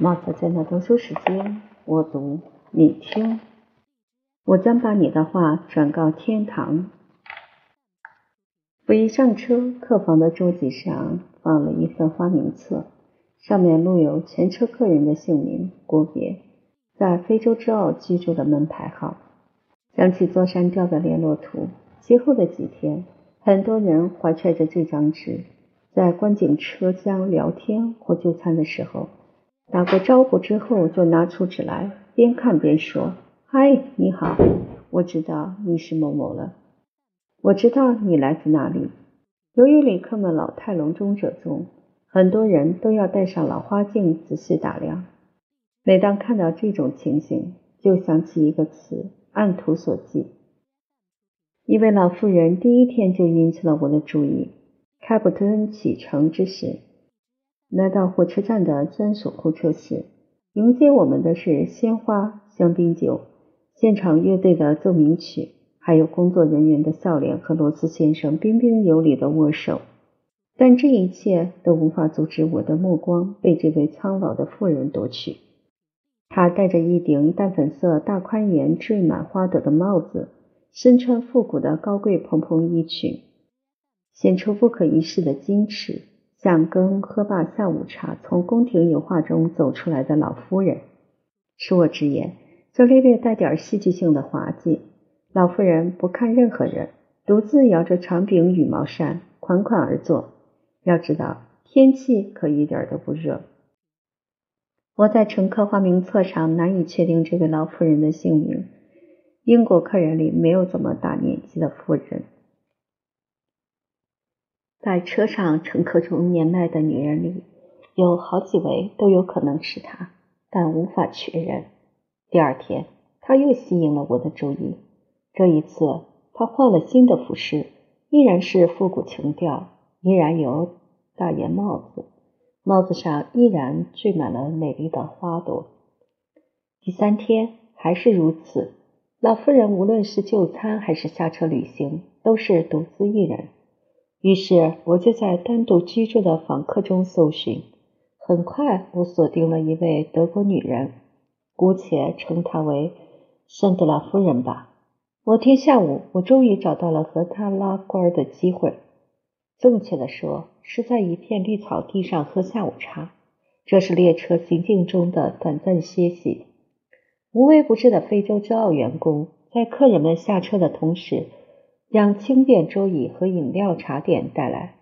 毛泽在那读书时间，我读你听。我将把你的话转告天堂。我一上车，客房的桌子上放了一份花名册，上面录有全车客人的姓名、国别，在非洲之澳居住的门牌号，想起座山雕的联络图。其后的几天，很多人怀揣着这张纸，在观景车厢聊天或就餐的时候。打过招呼之后，就拿出纸来，边看边说：“嗨，你好，我知道你是某某了。我知道你来自哪里。”由于旅客们老态龙钟者众，很多人都要戴上老花镜仔细打量。每当看到这种情形，就想起一个词：按图索骥。一位老妇人第一天就引起了我的注意。开普敦启程之时。来到火车站的专属候车室，迎接我们的是鲜花、香槟酒、现场乐队的奏鸣曲，还有工作人员的笑脸和罗斯先生彬彬有礼的握手。但这一切都无法阻止我的目光被这位苍老的妇人夺取。她戴着一顶淡粉色、大宽檐、缀满花朵的帽子，身穿复古的高贵蓬蓬衣裙，显出不可一世的矜持。像跟喝罢下午茶从宫廷油画中走出来的老夫人，恕我直言，这略略带点戏剧性的滑稽。老妇人不看任何人，独自摇着长柄羽毛扇，款款而坐。要知道，天气可一点都不热。我在乘客花名册上难以确定这位老妇人的姓名。英国客人里没有这么大年纪的妇人。在车上乘客中年迈的女人里，有好几位都有可能是她，但无法确认。第二天，她又吸引了我的注意。这一次，她换了新的服饰，依然是复古情调，依然有大檐帽子，帽子上依然缀满了美丽的花朵。第三天还是如此，老妇人无论是就餐还是下车旅行，都是独自一人。于是我就在单独居住的访客中搜寻，很快我锁定了一位德国女人，姑且称她为圣德拉夫人吧。某天下午，我终于找到了和她拉呱的机会，正确的说是在一片绿草地上喝下午茶。这是列车行进中的短暂歇息。无微不至的非洲之奥员工在客人们下车的同时。将轻便桌椅和饮料、茶点带来。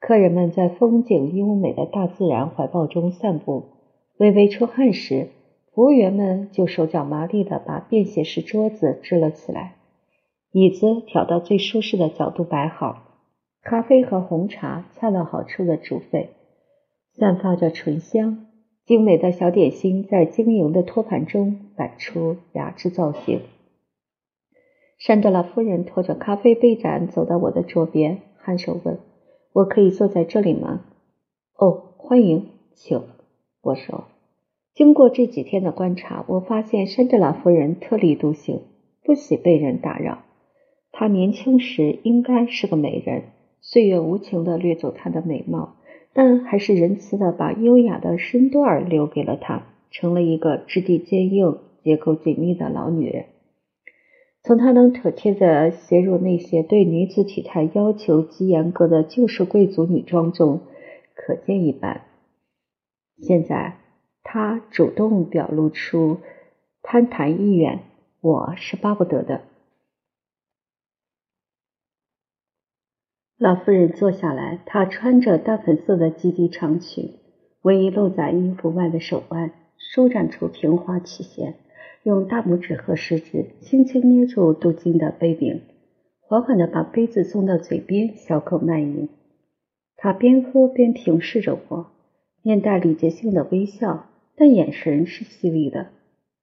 客人们在风景优美的大自然怀抱中散步。微微出汗时，服务员们就手脚麻利地把便携式桌子支了起来，椅子调到最舒适的角度摆好，咖啡和红茶恰到好处的煮沸，散发着醇香。精美的小点心在晶莹的托盘中摆出雅致造型。山德拉夫人拖着咖啡杯盏走到我的桌边，颔首问：“我可以坐在这里吗？”“哦，欢迎，请。”我说。经过这几天的观察，我发现山德拉夫人特立独行，不喜被人打扰。她年轻时应该是个美人，岁月无情地掠走她的美貌，但还是仁慈地把优雅的身段留给了她，成了一个质地坚硬、结构紧密的老女人。从她能妥帖地写入那些对女子体态要求极严格的旧式贵族女装中可见一斑。现在，她主动表露出攀谈意愿，我是巴不得的。老妇人坐下来，她穿着淡粉色的及地长裙，唯一露在衣服外的手腕舒展出平滑曲线。用大拇指和食指轻轻捏住镀金的杯柄，缓缓地把杯子送到嘴边，小口慢饮。他边喝边平视着我，面带礼节性的微笑，但眼神是犀利的。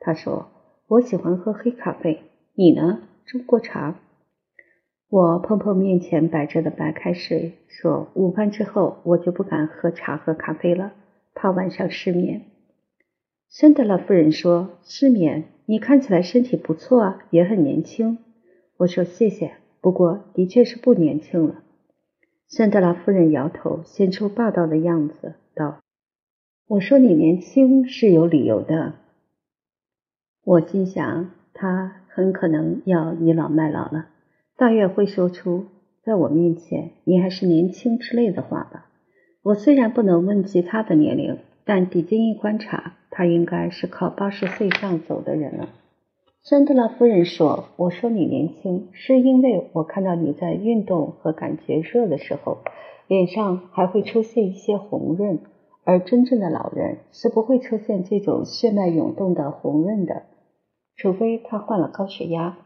他说：“我喜欢喝黑咖啡，你呢？中国茶。”我碰碰面前摆着的白开水，说：“午饭之后我就不敢喝茶和咖啡了，怕晚上失眠。”森德拉夫人说：“失眠。”你看起来身体不错啊，也很年轻。我说谢谢，不过的确是不年轻了。圣德拉夫人摇头，现出霸道的样子，道。我说你年轻是有理由的。我心想，他很可能要倚老卖老了，大约会说出在我面前你还是年轻之类的话吧。我虽然不能问及他的年龄，但抵近一观察，他应该是靠八十岁上走的人了。山德拉夫人说：“我说你年轻，是因为我看到你在运动和感觉热的时候，脸上还会出现一些红润。”而真正的老人是不会出现这种血脉涌动的红润的，除非他患了高血压。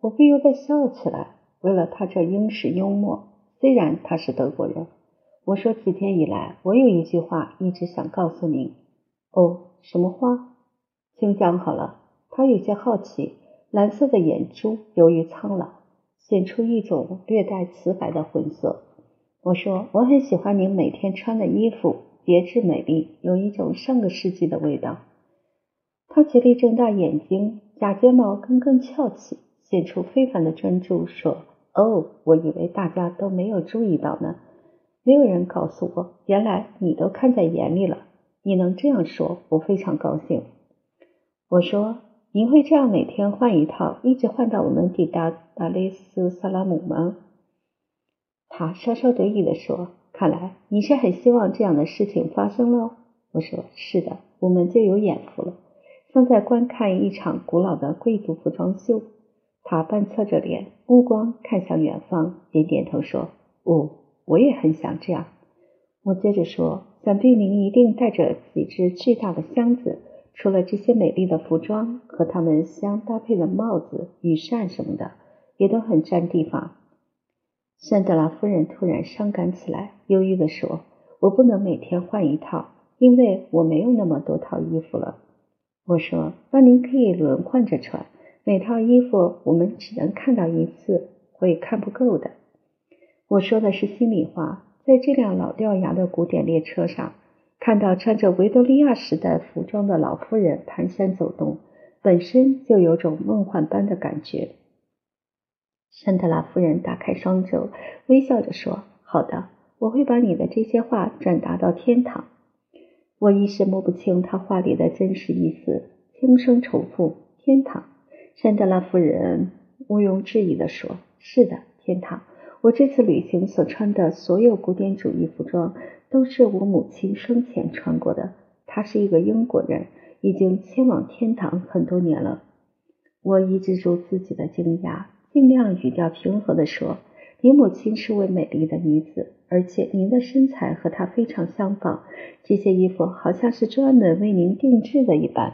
我不由得笑了起来。为了他这英式幽默，虽然他是德国人，我说几天以来，我有一句话一直想告诉您。哦，什么话？请讲好了。他有些好奇。蓝色的眼珠由于苍老，显出一种略带瓷白的浑色。我说我很喜欢您每天穿的衣服。别致美丽，有一种上个世纪的味道。他极力睁大眼睛，假睫毛根根翘起，显出非凡的专注，说：“哦，我以为大家都没有注意到呢。没有人告诉我，原来你都看在眼里了。你能这样说，我非常高兴。”我说：“您会这样每天换一套，一直换到我们抵达达雷斯萨拉姆吗？”他稍稍得意地说。看来你是很希望这样的事情发生了。我说是的，我们就有眼福了，像在观看一场古老的贵族服装秀。他半侧着脸，目光看向远方，点点头说：“哦，我也很想这样。”我接着说：“想必您一定带着几只巨大的箱子，除了这些美丽的服装和它们相搭配的帽子、雨伞什么的，也都很占地方。”圣德拉夫人突然伤感起来，忧郁地说：“我不能每天换一套，因为我没有那么多套衣服了。”我说：“那您可以轮换着穿，每套衣服我们只能看到一次，会看不够的。”我说的是心里话。在这辆老掉牙的古典列车上，看到穿着维多利亚时代服装的老妇人蹒跚走动，本身就有种梦幻般的感觉。山德拉夫人打开双肘，微笑着说：“好的，我会把你的这些话转达到天堂。”我一时摸不清他话里的真实意思，轻声重复：“天堂。”山德拉夫人毋庸置疑地说：“是的，天堂。我这次旅行所穿的所有古典主义服装，都是我母亲生前穿过的。她是一个英国人，已经迁往天堂很多年了。”我抑制住自己的惊讶。尽量语调平和地说：“您母亲是位美丽的女子，而且您的身材和她非常相仿。这些衣服好像是专门为您定制的一般。”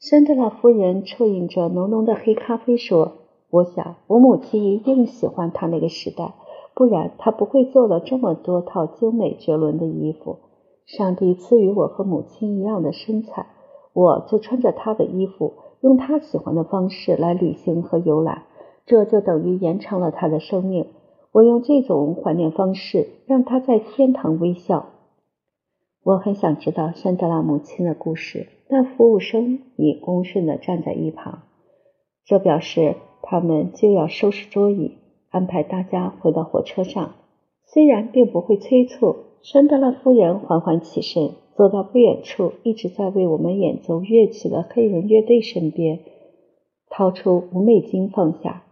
山德拉夫人啜饮着浓浓的黑咖啡说：“我想我母亲一定喜欢她那个时代，不然她不会做了这么多套精美绝伦的衣服。上帝赐予我和母亲一样的身材，我就穿着她的衣服，用她喜欢的方式来旅行和游览。”这就等于延长了他的生命。我用这种怀念方式让他在天堂微笑。我很想知道山德拉母亲的故事，但服务生已恭顺地站在一旁。这表示他们就要收拾桌椅，安排大家回到火车上。虽然并不会催促，山德拉夫人缓缓起身，走到不远处一直在为我们演奏乐曲的黑人乐队身边，掏出五美金放下。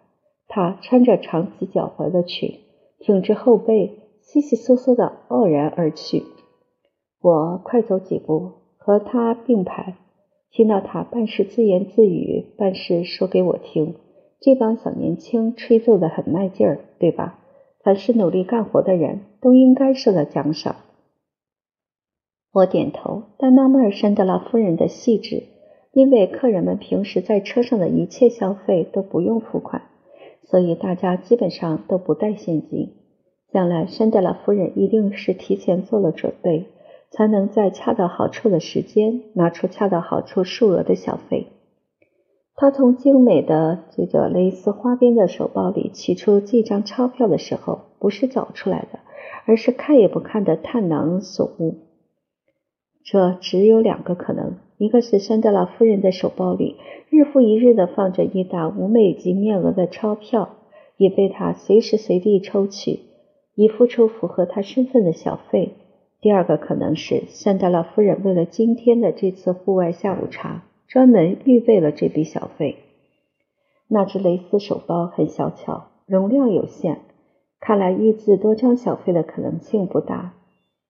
她穿着长及脚踝的裙，挺直后背，窸窸窣窣的傲然而去。我快走几步，和她并排，听到她半是自言自语，半是说给我听。这帮小年轻吹奏的很卖劲儿，对吧？凡是努力干活的人都应该受到奖赏。我点头，但纳闷山德拉夫人的细致，因为客人们平时在车上的一切消费都不用付款。所以大家基本上都不带现金。将来山德拉夫人一定是提前做了准备，才能在恰到好处的时间拿出恰到好处数额的小费。他从精美的这个蕾丝花边的手包里取出这张钞票的时候，不是找出来的，而是看也不看的探囊所悟。这只有两个可能：一个是山德拉夫人的手包里。日复一日的放着一沓五美金面额的钞票，也被他随时随地抽取，以付出符合他身份的小费。第二个可能是山德拉夫人为了今天的这次户外下午茶，专门预备了这笔小费。那只蕾丝手包很小巧，容量有限，看来预支多张小费的可能性不大。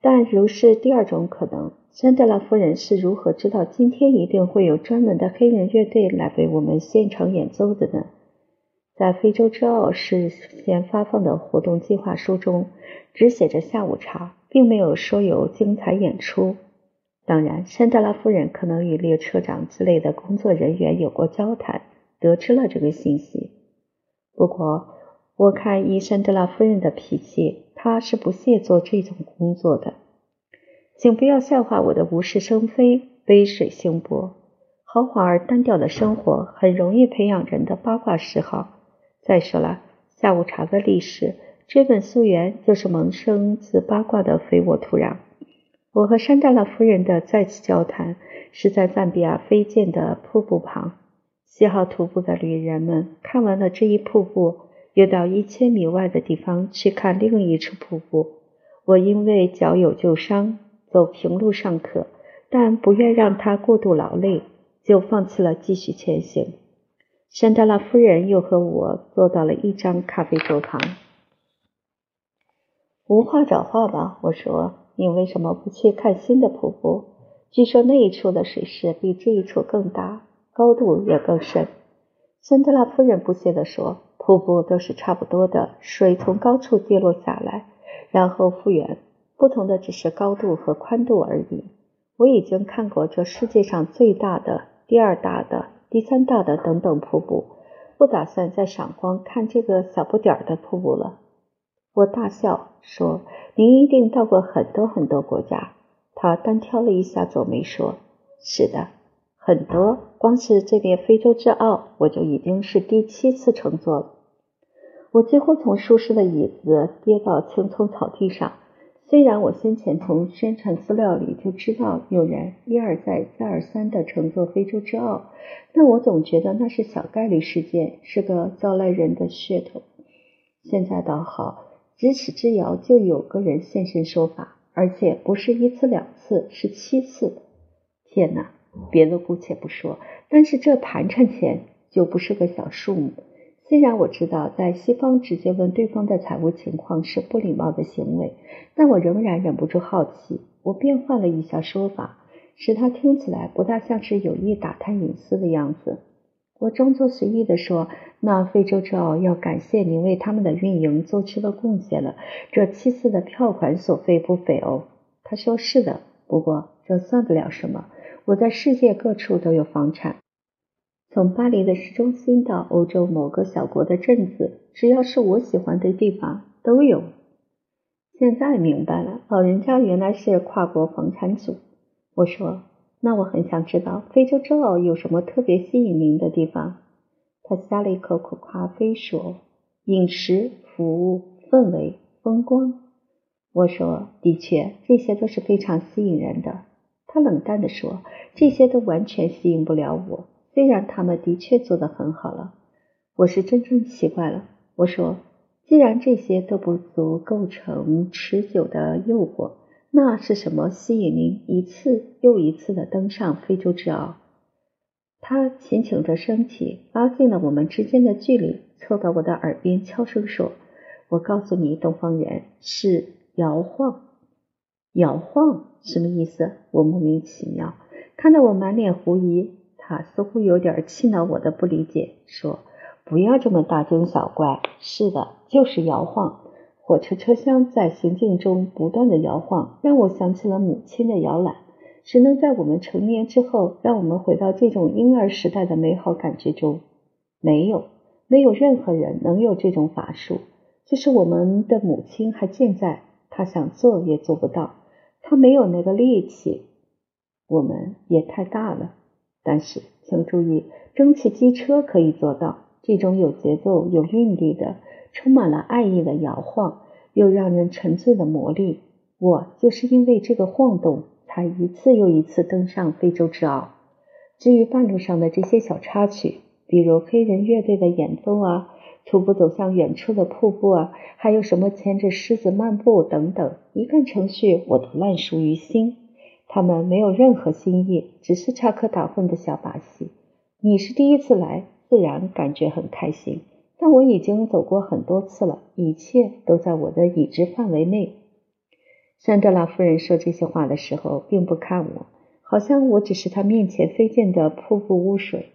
但如是第二种可能，山德拉夫人是如何知道今天一定会有专门的黑人乐队来为我们现场演奏的呢？在非洲之奥事先发放的活动计划书中，只写着下午茶，并没有说有精彩演出。当然，山德拉夫人可能与列车长之类的工作人员有过交谈。得知了这个信息，不过我看伊山德拉夫人的脾气，她是不屑做这种工作的。请不要笑话我的无事生非、杯水兴波。豪华而单调的生活很容易培养人的八卦嗜好。再说了，下午茶的历史，追本溯源就是萌生自八卦的肥沃土壤。我和山德拉夫人的再次交谈是在赞比亚飞溅的瀑布旁。喜好徒步的旅人们看完了这一瀑布，又到一千米外的地方去看另一处瀑布。我因为脚有旧伤，走平路尚可，但不愿让它过度劳累，就放弃了继续前行。山德拉夫人又和我坐到了一张咖啡桌旁。无话找话吧，我说，你为什么不去看新的瀑布？据说那一处的水势比这一处更大。高度也更深，森德拉夫人不屑地说：“瀑布都是差不多的，水从高处跌落下来，然后复原，不同的只是高度和宽度而已。我已经看过这世界上最大的、第二大的、第三大的等等瀑布，不打算再赏光看这个小不点儿的瀑布了。”我大笑说：“您一定到过很多很多国家。”他单挑了一下皱眉说：“是的。”很多，光是这边非洲之奥，我就已经是第七次乘坐了。我几乎从舒适的椅子跌到青葱草地上。虽然我先前从宣传资料里就知道有人一而再、再而三的乘坐非洲之傲，但我总觉得那是小概率事件，是个招来人的噱头。现在倒好，咫尺之遥就有个人现身说法，而且不是一次两次，是七次。天哪！别的姑且不说，但是这盘缠钱就不是个小数目。虽然我知道在西方直接问对方的财务情况是不礼貌的行为，但我仍然忍不住好奇。我变换了一下说法，使他听起来不大像是有意打探隐私的样子。我装作随意地说：“那非洲之奥要感谢您为他们的运营做出了贡献了。这七次的票款所费不菲哦。”他说：“是的，不过这算不了什么。”我在世界各处都有房产，从巴黎的市中心到欧洲某个小国的镇子，只要是我喜欢的地方都有。现在明白了，老人家原来是跨国房产主。我说，那我很想知道非洲之奥有什么特别吸引您的地方。他呷了一口苦咖啡，说：“饮食、服务、氛围、风光。”我说：“的确，这些都是非常吸引人的。”他冷淡地说：“这些都完全吸引不了我，虽然他们的确做得很好了。我是真正奇怪了。”我说：“既然这些都不足构成持久的诱惑，那是什么吸引您一次又一次的登上非洲之奥？”他轻轻着身体，拉近了我们之间的距离，凑到我的耳边悄声说：“我告诉你，东方人是摇晃。”摇晃什么意思？我莫名其妙，看到我满脸狐疑，他似乎有点气恼我的不理解，说：“不要这么大惊小怪。”是的，就是摇晃。火车车厢在行进中不断的摇晃，让我想起了母亲的摇篮。谁能在我们成年之后，让我们回到这种婴儿时代的美好感觉中？没有，没有任何人能有这种法术。就是我们的母亲还健在，她想做也做不到。她没有那个力气，我们也太大了。但是，请注意，蒸汽机车可以做到这种有节奏、有韵律的、充满了爱意的摇晃，又让人沉醉的魔力。我就是因为这个晃动，才一次又一次登上非洲之傲。至于半路上的这些小插曲，比如黑人乐队的演奏啊，徒步走向远处的瀑布啊，还有什么牵着狮子漫步等等，一看程序我都烂熟于心。他们没有任何新意，只是插科打诨的小把戏。你是第一次来，自然感觉很开心。但我已经走过很多次了，一切都在我的已知范围内。山德拉夫人说这些话的时候，并不看我，好像我只是她面前飞溅的瀑布污水。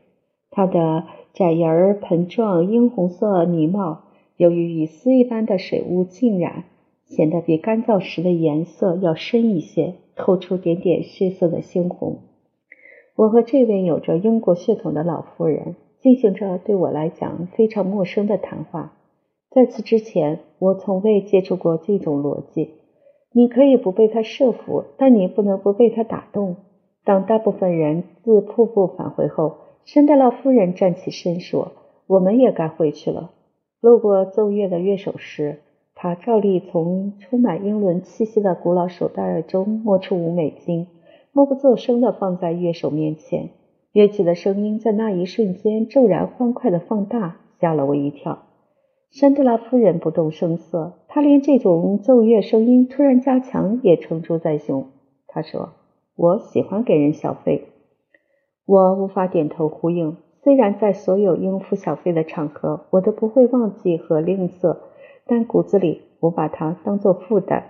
她的窄檐儿盆状樱红色泥帽，由于与丝一般的水雾浸染，显得比干燥时的颜色要深一些，透出点点血色的猩红。我和这位有着英国血统的老妇人进行着对我来讲非常陌生的谈话。在此之前，我从未接触过这种逻辑。你可以不被他设伏，但你不能不被他打动。当大部分人自瀑布返回后，圣德拉夫人站起身说：“我们也该回去了。”路过奏乐的乐手时，他照例从充满英伦气息的古老手袋中摸出五美金，默不作声地放在乐手面前。乐器的声音在那一瞬间骤然欢快地放大，吓了我一跳。山德拉夫人不动声色，她连这种奏乐声音突然加强也承珠在胸。她说：“我喜欢给人小费。”我无法点头呼应。虽然在所有应付小费的场合，我都不会忘记和吝啬，但骨子里我把它当作负担。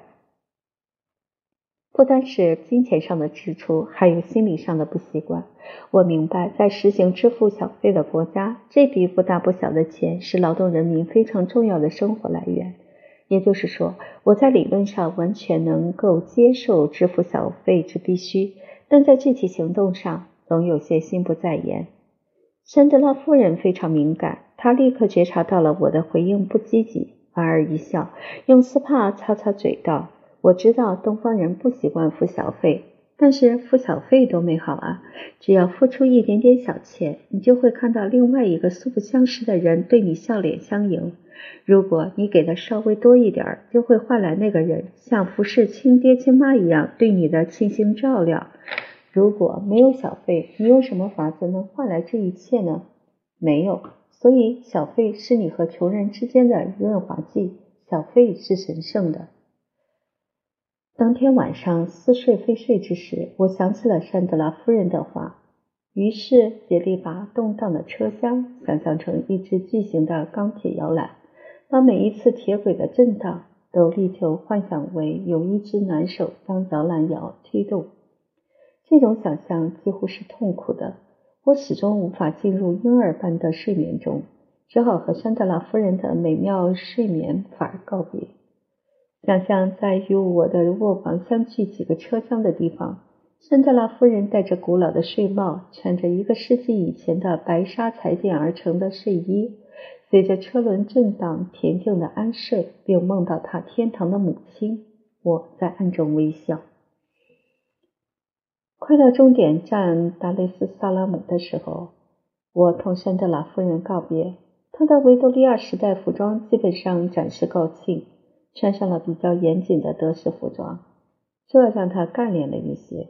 不单是金钱上的支出，还有心理上的不习惯。我明白，在实行支付小费的国家，这笔不大不小的钱是劳动人民非常重要的生活来源。也就是说，我在理论上完全能够接受支付小费之必须，但在具体行动上。总有些心不在焉。山德拉夫人非常敏感，她立刻觉察到了我的回应不积极，莞尔一笑，用丝帕擦擦嘴道：“我知道东方人不习惯付小费，但是付小费多美好啊！只要付出一点点小钱，你就会看到另外一个素不相识的人对你笑脸相迎。如果你给的稍微多一点儿，就会换来那个人像服侍亲爹亲妈一样对你的倾心照料。”如果没有小费，你有什么法子能换来这一切呢？没有，所以小费是你和穷人之间的润滑剂。小费是神圣的。当天晚上似睡非睡之时，我想起了山德拉夫人的话，于是竭力把动荡的车厢想象成一只巨型的钢铁摇篮，把每一次铁轨的震荡都力求幻想为有一只男手将摇篮摇推动。这种想象几乎是痛苦的，我始终无法进入婴儿般的睡眠中，只好和山德拉夫人的美妙睡眠法告别。想象在与我的卧房相距几个车厢的地方，山德拉夫人戴着古老的睡帽，穿着一个世纪以前的白纱裁剪而成的睡衣，随着车轮震荡，恬静的安睡，并梦到她天堂的母亲。我在暗中微笑。快到终点站达雷斯萨拉姆的时候，我同山德拉夫人告别。她的维多利亚时代服装基本上展示告罄，穿上了比较严谨的德式服装，这让她干练了一些。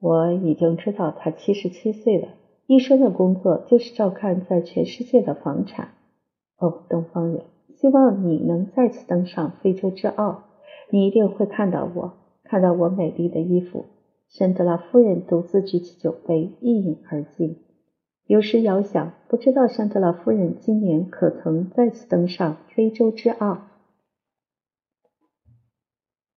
我已经知道她七十七岁了，一生的工作就是照看在全世界的房产。哦，东方人，希望你能再次登上非洲之傲，你一定会看到我，看到我美丽的衣服。山德拉夫人独自举起酒杯，一饮而尽。有时遥想，不知道山德拉夫人今年可曾再次登上非洲之傲。